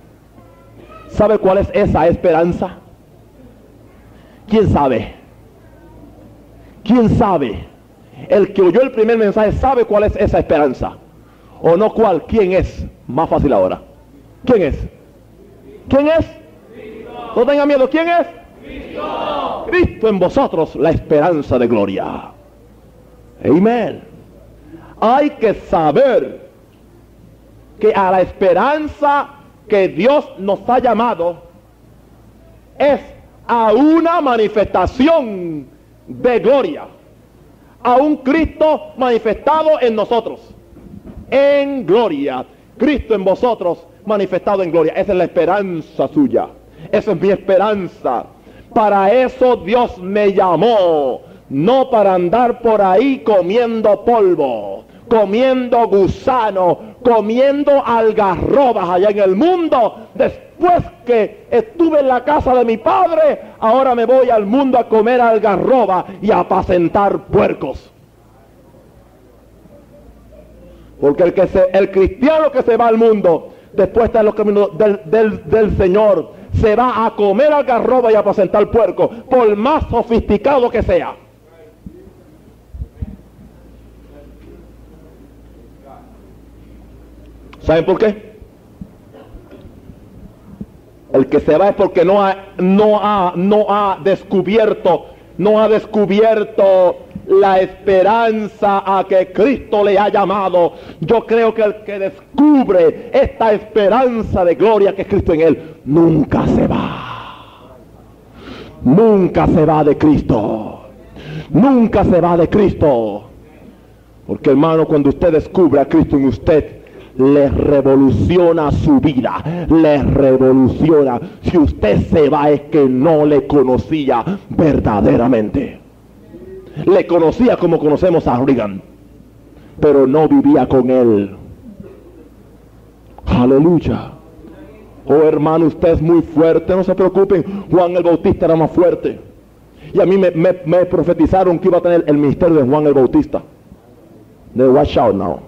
¿Sabe cuál es esa esperanza? ¿Quién sabe? ¿Quién sabe? El que oyó el primer mensaje sabe cuál es esa esperanza. ¿O no cuál? ¿Quién es? Más fácil ahora. ¿Quién es? ¿Quién es? No tengan miedo. ¿Quién es? Cristo. Cristo en vosotros, la esperanza de gloria. Amén. Hay que saber que a la esperanza que Dios nos ha llamado es a una manifestación de gloria. A un Cristo manifestado en nosotros. En gloria. Cristo en vosotros manifestado en gloria. Esa es la esperanza suya. Esa es mi esperanza. Para eso Dios me llamó. No para andar por ahí comiendo polvo, comiendo gusano, comiendo algarrobas allá en el mundo. Después que estuve en la casa de mi padre, ahora me voy al mundo a comer algarroba y a apacentar puercos. Porque el, que se, el cristiano que se va al mundo, después está en los caminos del, del, del Señor, se va a comer algarroba y a apacentar puerco, por más sofisticado que sea. ¿Saben por qué? El que se va es porque no ha, no ha, no ha descubierto, no ha descubierto la esperanza a que Cristo le ha llamado. Yo creo que el que descubre esta esperanza de gloria que Cristo en él, nunca se va. Nunca se va de Cristo. Nunca se va de Cristo. Porque hermano, cuando usted descubre a Cristo en usted, le revoluciona su vida, le revoluciona. Si usted se va es que no le conocía verdaderamente le conocía como conocemos a Reagan. pero no vivía con él. Aleluya. Oh hermano, usted es muy fuerte, no se preocupen. Juan el Bautista era más fuerte. Y a mí me, me profetizaron que iba a tener el ministerio de Juan el Bautista. De watch out now.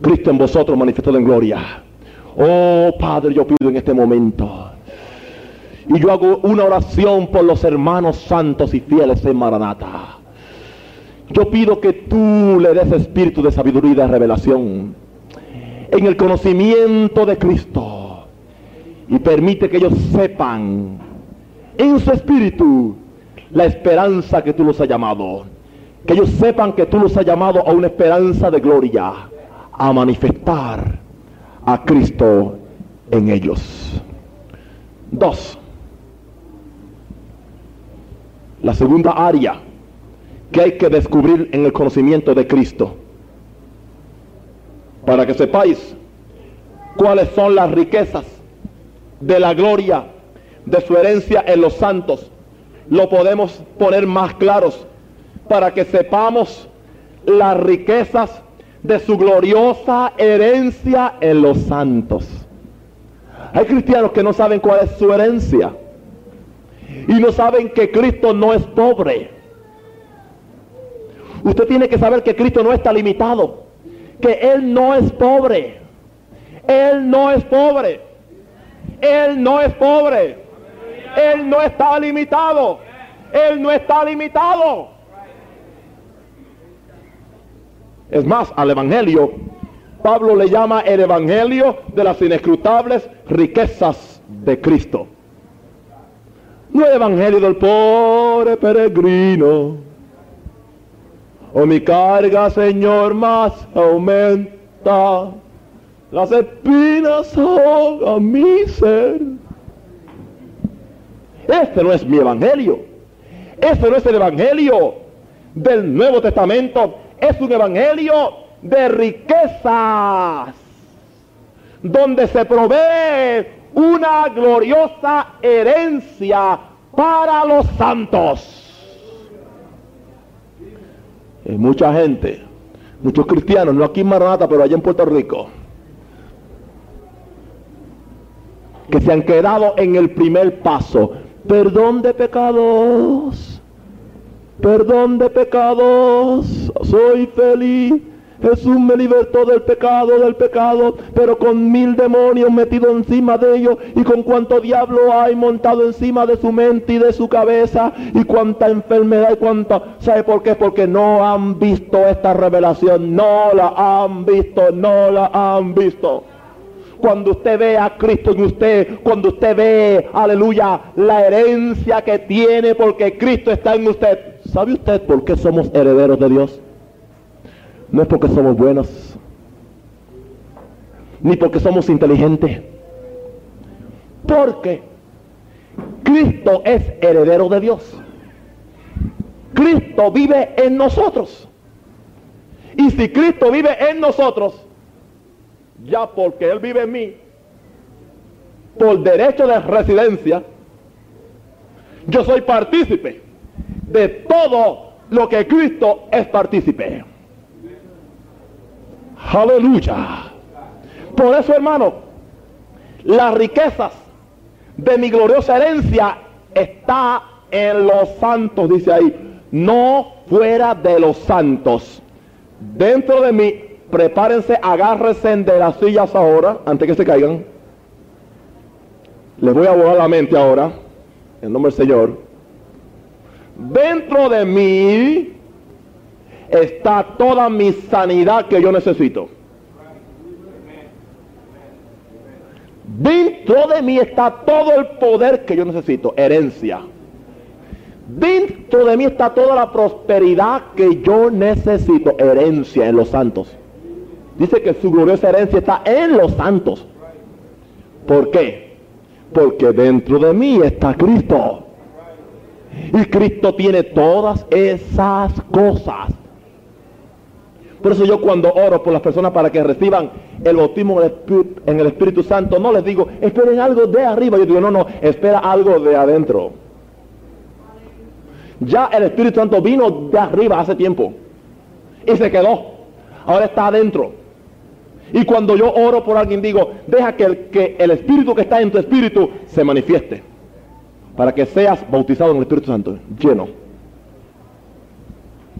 Cristo en vosotros manifestado en gloria. Oh Padre, yo pido en este momento. Y yo hago una oración por los hermanos santos y fieles en Maranata. Yo pido que tú le des espíritu de sabiduría y de revelación en el conocimiento de Cristo. Y permite que ellos sepan en su espíritu la esperanza que tú los has llamado. Que ellos sepan que tú los has llamado a una esperanza de gloria, a manifestar a Cristo en ellos. Dos. La segunda área que hay que descubrir en el conocimiento de Cristo. Para que sepáis cuáles son las riquezas de la gloria de su herencia en los santos. Lo podemos poner más claros para que sepamos las riquezas de su gloriosa herencia en los santos. Hay cristianos que no saben cuál es su herencia y no saben que Cristo no es pobre. Usted tiene que saber que Cristo no está limitado, que Él no es pobre. Él no es pobre. Él no es pobre. Él no está limitado. Él no está limitado. Es más, al Evangelio, Pablo le llama el Evangelio de las inescrutables riquezas de Cristo. No el Evangelio del pobre peregrino. O mi carga, Señor, más aumenta. Las espinas a mi ser. Este no es mi evangelio. Este no es el evangelio del Nuevo Testamento. Es un evangelio de riquezas. Donde se provee una gloriosa herencia para los santos. Hay mucha gente, muchos cristianos, no aquí en Maranata, pero allá en Puerto Rico, que se han quedado en el primer paso. Perdón de pecados. Perdón de pecados. Soy feliz. Jesús me libertó del pecado, del pecado, pero con mil demonios metidos encima de ellos y con cuánto diablo hay montado encima de su mente y de su cabeza y cuánta enfermedad y cuánta... ¿Sabe por qué? Porque no han visto esta revelación, no la han visto, no la han visto cuando usted ve a Cristo en usted, cuando usted ve, aleluya, la herencia que tiene porque Cristo está en usted. ¿Sabe usted por qué somos herederos de Dios? No es porque somos buenos, ni porque somos inteligentes. Porque Cristo es heredero de Dios. Cristo vive en nosotros. Y si Cristo vive en nosotros, ya porque Él vive en mí, por derecho de residencia, yo soy partícipe de todo lo que Cristo es partícipe. Aleluya. Por eso, hermano, las riquezas de mi gloriosa herencia está en los santos, dice ahí, no fuera de los santos. Dentro de mí prepárense, agárrense de las sillas ahora, antes que se caigan. Les voy a volar la mente ahora, en nombre del Señor. Dentro de mí está toda mi sanidad que yo necesito. Dentro de mí está todo el poder que yo necesito, herencia. Dentro de mí está toda la prosperidad que yo necesito, herencia en los santos. Dice que su gloriosa herencia está en los santos. ¿Por qué? Porque dentro de mí está Cristo. Y Cristo tiene todas esas cosas. Por eso yo cuando oro por las personas para que reciban el bautismo en el Espíritu Santo, no les digo, esperen algo de arriba. Yo digo, no, no, espera algo de adentro. Ya el Espíritu Santo vino de arriba hace tiempo. y se quedó. Ahora está adentro. Y cuando yo oro por alguien digo, deja que el, que el espíritu que está en tu espíritu se manifieste. Para que seas bautizado en el Espíritu Santo, lleno.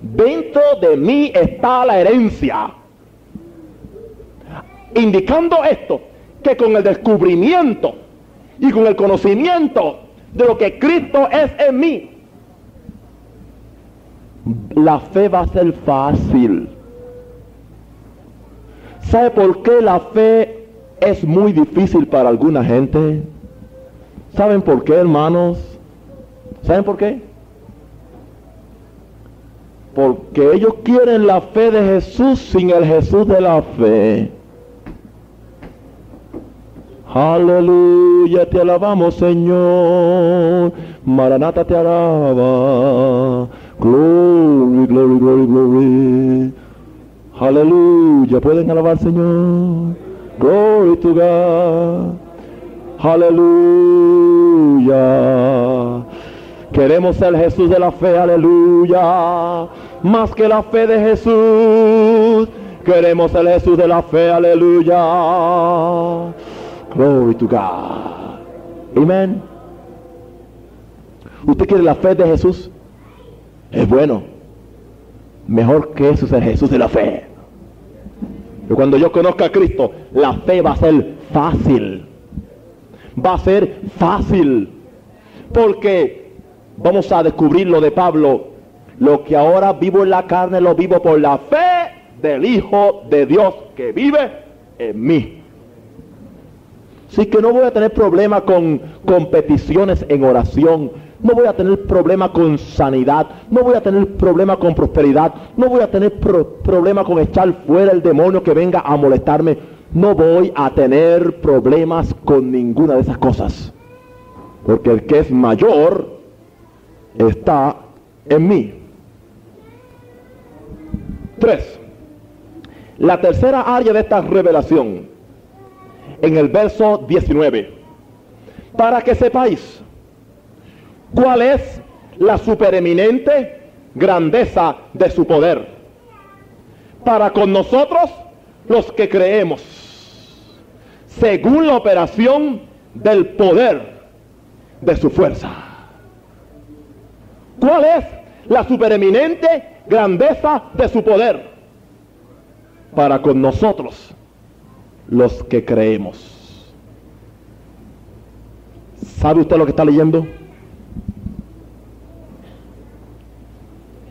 Dentro de mí está la herencia. Indicando esto, que con el descubrimiento y con el conocimiento de lo que Cristo es en mí, la fe va a ser fácil. ¿Sabe por qué la fe es muy difícil para alguna gente? ¿Saben por qué, hermanos? ¿Saben por qué? Porque ellos quieren la fe de Jesús sin el Jesús de la fe. Aleluya, te alabamos Señor. Maranata te alaba. Glory, glory, glory, glory. Aleluya, pueden alabar Señor. Glory to God. Aleluya. Queremos ser Jesús de la fe, aleluya. Más que la fe de Jesús. Queremos ser Jesús de la fe, aleluya. Glory to God. Amén. ¿Usted quiere la fe de Jesús? Es bueno. Mejor que eso es el Jesús de la fe. Y cuando yo conozca a Cristo, la fe va a ser fácil. Va a ser fácil. Porque vamos a descubrir lo de Pablo. Lo que ahora vivo en la carne lo vivo por la fe del Hijo de Dios que vive en mí. Así que no voy a tener problema con competiciones en oración. No voy a tener problema con sanidad. No voy a tener problema con prosperidad. No voy a tener problema con echar fuera el demonio que venga a molestarme. No voy a tener problemas con ninguna de esas cosas. Porque el que es mayor está en mí. Tres. La tercera área de esta revelación en el verso 19. Para que sepáis cuál es la supereminente grandeza de su poder. Para con nosotros los que creemos, según la operación del poder de su fuerza. ¿Cuál es la supereminente grandeza de su poder? Para con nosotros los que creemos. ¿Sabe usted lo que está leyendo?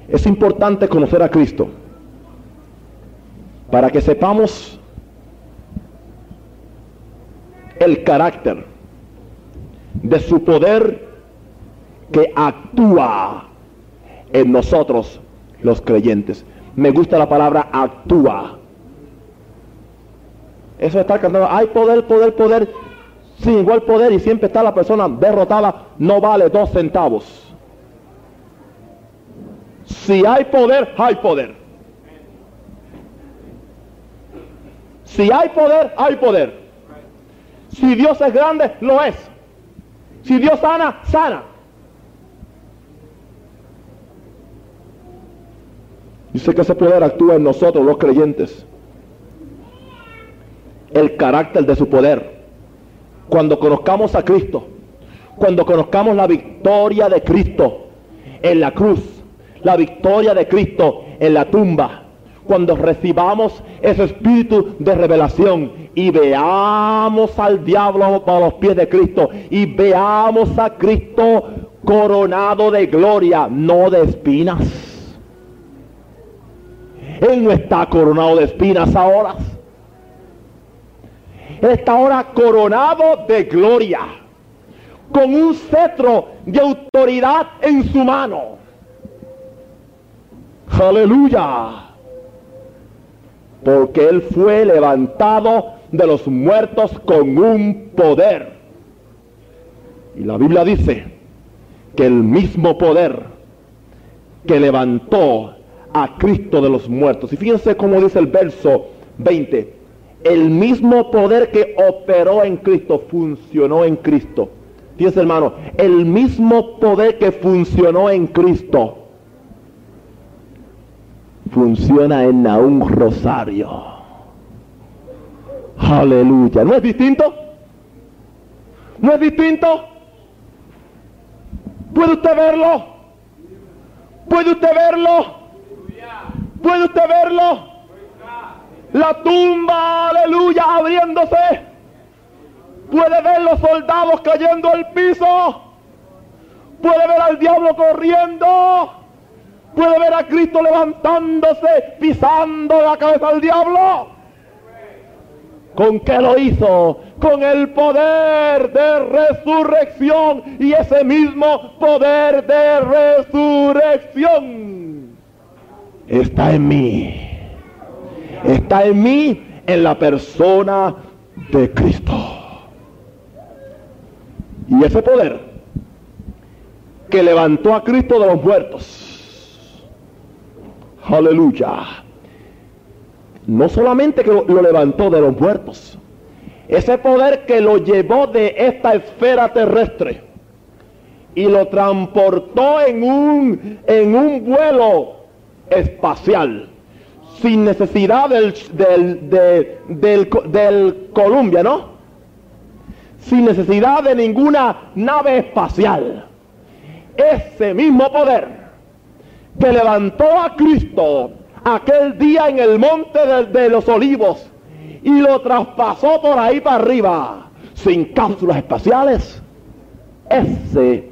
Es importante conocer a Cristo para que sepamos el carácter de su poder que actúa en nosotros los creyentes. Me gusta la palabra actúa. Eso estar cantando, hay poder, poder, poder, sin igual poder y siempre está la persona derrotada, no vale dos centavos. Si hay poder, hay poder. Si hay poder, hay poder. Si Dios es grande, lo es. Si Dios sana, sana. Dice que ese poder actúa en nosotros, los creyentes el carácter de su poder. Cuando conozcamos a Cristo, cuando conozcamos la victoria de Cristo en la cruz, la victoria de Cristo en la tumba, cuando recibamos ese espíritu de revelación y veamos al diablo a los pies de Cristo y veamos a Cristo coronado de gloria, no de espinas. Él no está coronado de espinas ahora está ahora coronado de gloria, con un cetro de autoridad en su mano. Aleluya. Porque Él fue levantado de los muertos con un poder. Y la Biblia dice que el mismo poder que levantó a Cristo de los muertos. Y fíjense cómo dice el verso 20 el mismo poder que operó en Cristo, funcionó en Cristo. Fíjense hermano, el mismo poder que funcionó en Cristo funciona en un rosario. Aleluya. ¿No es distinto? ¿No es distinto? ¿Puede usted verlo? ¿Puede usted verlo? ¿Puede usted verlo? La tumba, aleluya, abriéndose. Puede ver los soldados cayendo al piso. Puede ver al diablo corriendo. Puede ver a Cristo levantándose, pisando la cabeza al diablo. ¿Con qué lo hizo? Con el poder de resurrección. Y ese mismo poder de resurrección está en mí. Está en mí, en la persona de Cristo. Y ese poder que levantó a Cristo de los muertos. Aleluya no solamente que lo, levantó de los muertos, ese poder que lo llevó de esta esfera terrestre y lo transportó en un, en un vuelo espacial, sin necesidad del, del, del, del Columbia, ¿no? Sin necesidad de ninguna nave espacial. Ese mismo poder que levantó a Cristo aquel día en el monte de, los olivos y lo traspasó por ahí para arriba sin cápsulas espaciales. Ese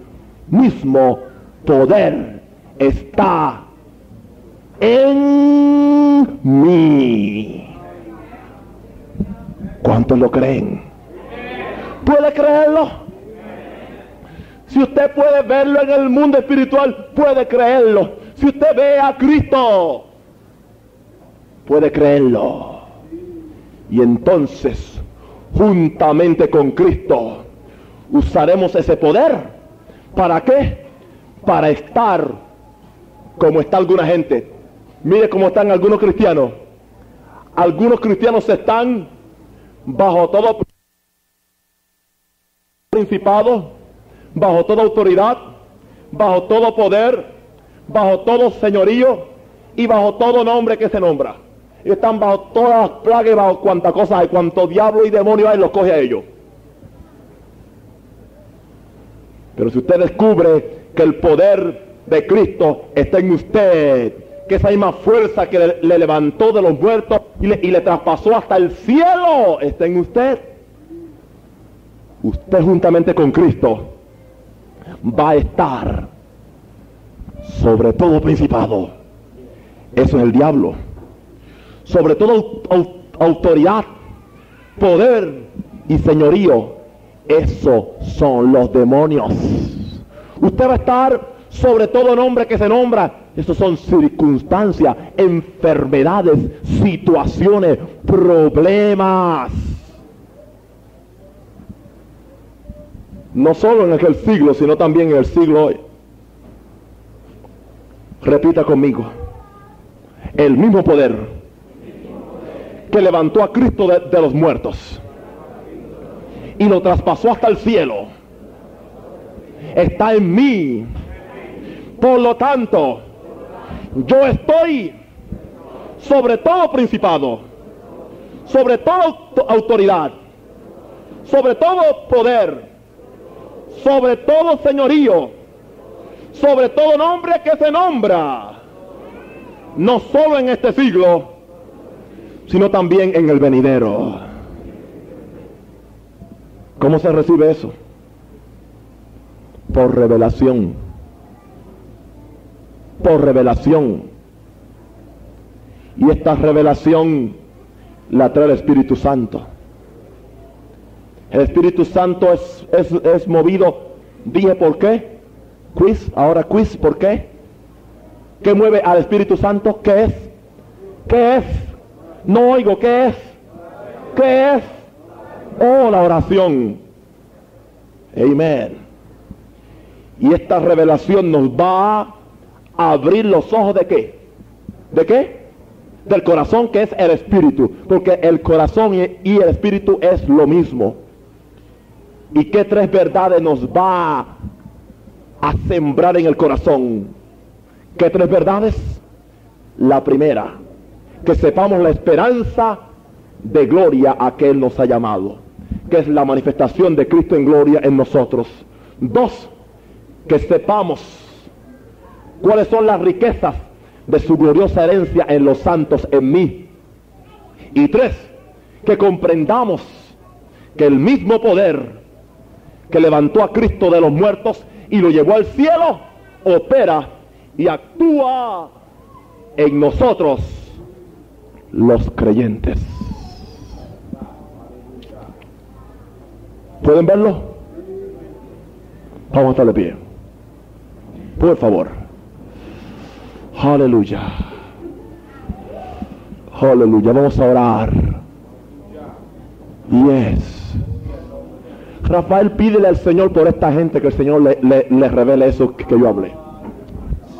mismo poder está en mí. ¿Cuántos lo creen? ¿Puede creerlo? Si usted puede verlo en el mundo espiritual, puede creerlo. Si usted ve a Cristo, puede creerlo. Y entonces, juntamente con Cristo, usaremos ese poder. ¿Para qué? Para estar como está alguna gente. Mire cómo están algunos cristianos. Algunos cristianos están bajo todo principado, bajo toda autoridad, bajo todo poder, bajo todo señorío y bajo todo nombre que se nombra están bajo todas las plagas bajo cuantas cosas hay, cuanto diablo y demonio hay, los coge a ellos. Pero si usted descubre que el poder de Cristo está en usted, que esa misma fuerza que le, levantó de los muertos y le, y le traspasó hasta el cielo está en usted, usted juntamente con Cristo va a estar sobre todo principado. Eso es el diablo sobre todo autoridad, poder y señorío. Eso son los demonios. Usted va a estar sobre todo nombre que se nombra. Eso son circunstancias, enfermedades, situaciones, problemas. No solo en aquel siglo, sino también en el siglo hoy. Repita conmigo. El mismo poder que levantó a Cristo de, los muertos y lo traspasó hasta el cielo. Está en mí. Por lo tanto, yo estoy sobre todo principado, sobre toda autoridad, sobre todo poder, sobre todo señorío, sobre todo nombre que se nombra, no solo en este siglo, sino también en el venidero. ¿Cómo se recibe eso? Por revelación. Por revelación. Y esta revelación la trae el Espíritu Santo. El Espíritu Santo es, es, movido, dije por qué, quiz, ahora quiz, ¿por qué? ¿Qué mueve al Espíritu Santo? ¿Qué es? ¿Qué es? No oigo, ¿qué es? ¿Qué es? Oh, la oración. Amén. Y esta revelación nos va abrir los ojos de qué? ¿De qué? Del corazón que es el espíritu. Porque el corazón y el espíritu es lo mismo. ¿Y qué tres verdades nos va a sembrar en el corazón? ¿Qué tres verdades? La primera, que sepamos la esperanza de gloria a que Él nos ha llamado, que es la manifestación de Cristo en gloria en nosotros. Dos, que sepamos cuáles son las riquezas de su gloriosa herencia en los santos en mí. Y tres, que comprendamos que el mismo poder que levantó a Cristo de los muertos y lo llevó al cielo, opera y actúa en nosotros los creyentes. ¿Pueden verlo? Vamos a estar de pie. Por favor. Aleluya. Aleluya. Vamos a orar. Yes. Rafael, pídele al Señor por esta gente que el Señor le, le, le revele eso que yo hablé.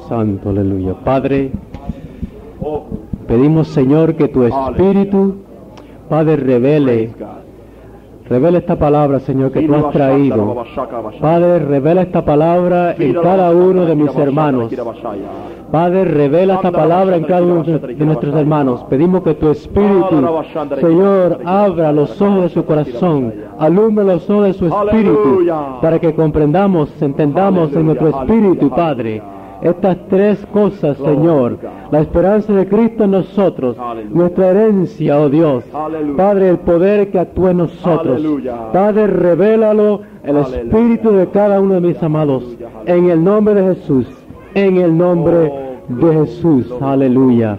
Santo, aleluya. Padre, pedimos Señor que tu Espíritu, Padre, revele, revele esta palabra, Señor, que tú has traído. Padre, revela esta palabra en cada uno de mis hermanos. Padre, revela esta palabra en cada uno de nuestros hermanos. Pedimos que tu Espíritu, Señor, abra los ojos de su corazón, alumbre los ojos de su Espíritu, para que comprendamos, entendamos en nuestro Espíritu, Padre, estas tres cosas, Señor. La esperanza de Cristo en nosotros, nuestra herencia, oh Dios. Padre, el poder que actúa en nosotros. Padre, revélalo el Espíritu de cada uno de mis amados. En el nombre de Jesús. En el nombre de Jesús. Aleluya.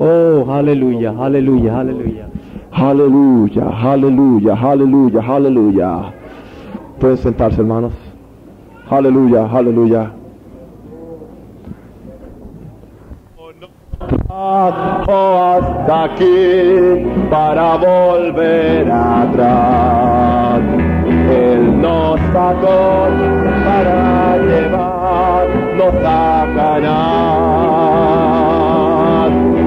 Oh, aleluya, aleluya, aleluya. Aleluya, aleluya, aleluya, aleluya. Pueden sentarse, hermanos. Aleluya, aleluya. hasta aquí para volver atrás. Él nos sacó para llevarnos a Canaán.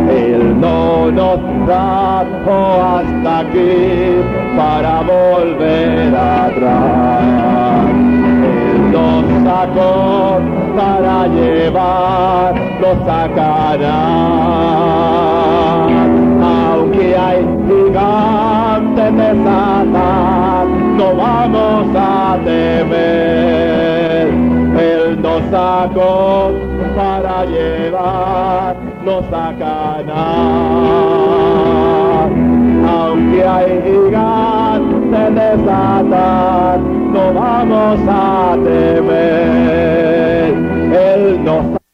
Él no nos trajo hasta aquí para volver atrás. Él nos sacó para llevarnos a Canaán. Aunque hay gigantes de Satán, no vamos a temer. Él nos sacó para llevarnos a ganar. Aunque hay gigantes de no vamos a temer. Él nos